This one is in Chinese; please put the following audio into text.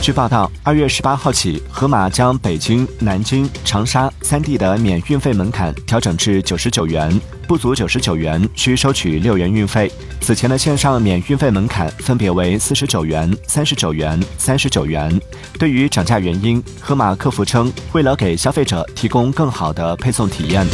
据报道，二月十八号起，盒马将北京、南京、长沙三地的免运费门槛调整至九十九元，不足九十九元需收取六元运费。此前的线上免运费门槛分别为四十九元、三十九元、三十九元。对于涨价原因，盒马客服称，为了给消费者提供更好的配送体验。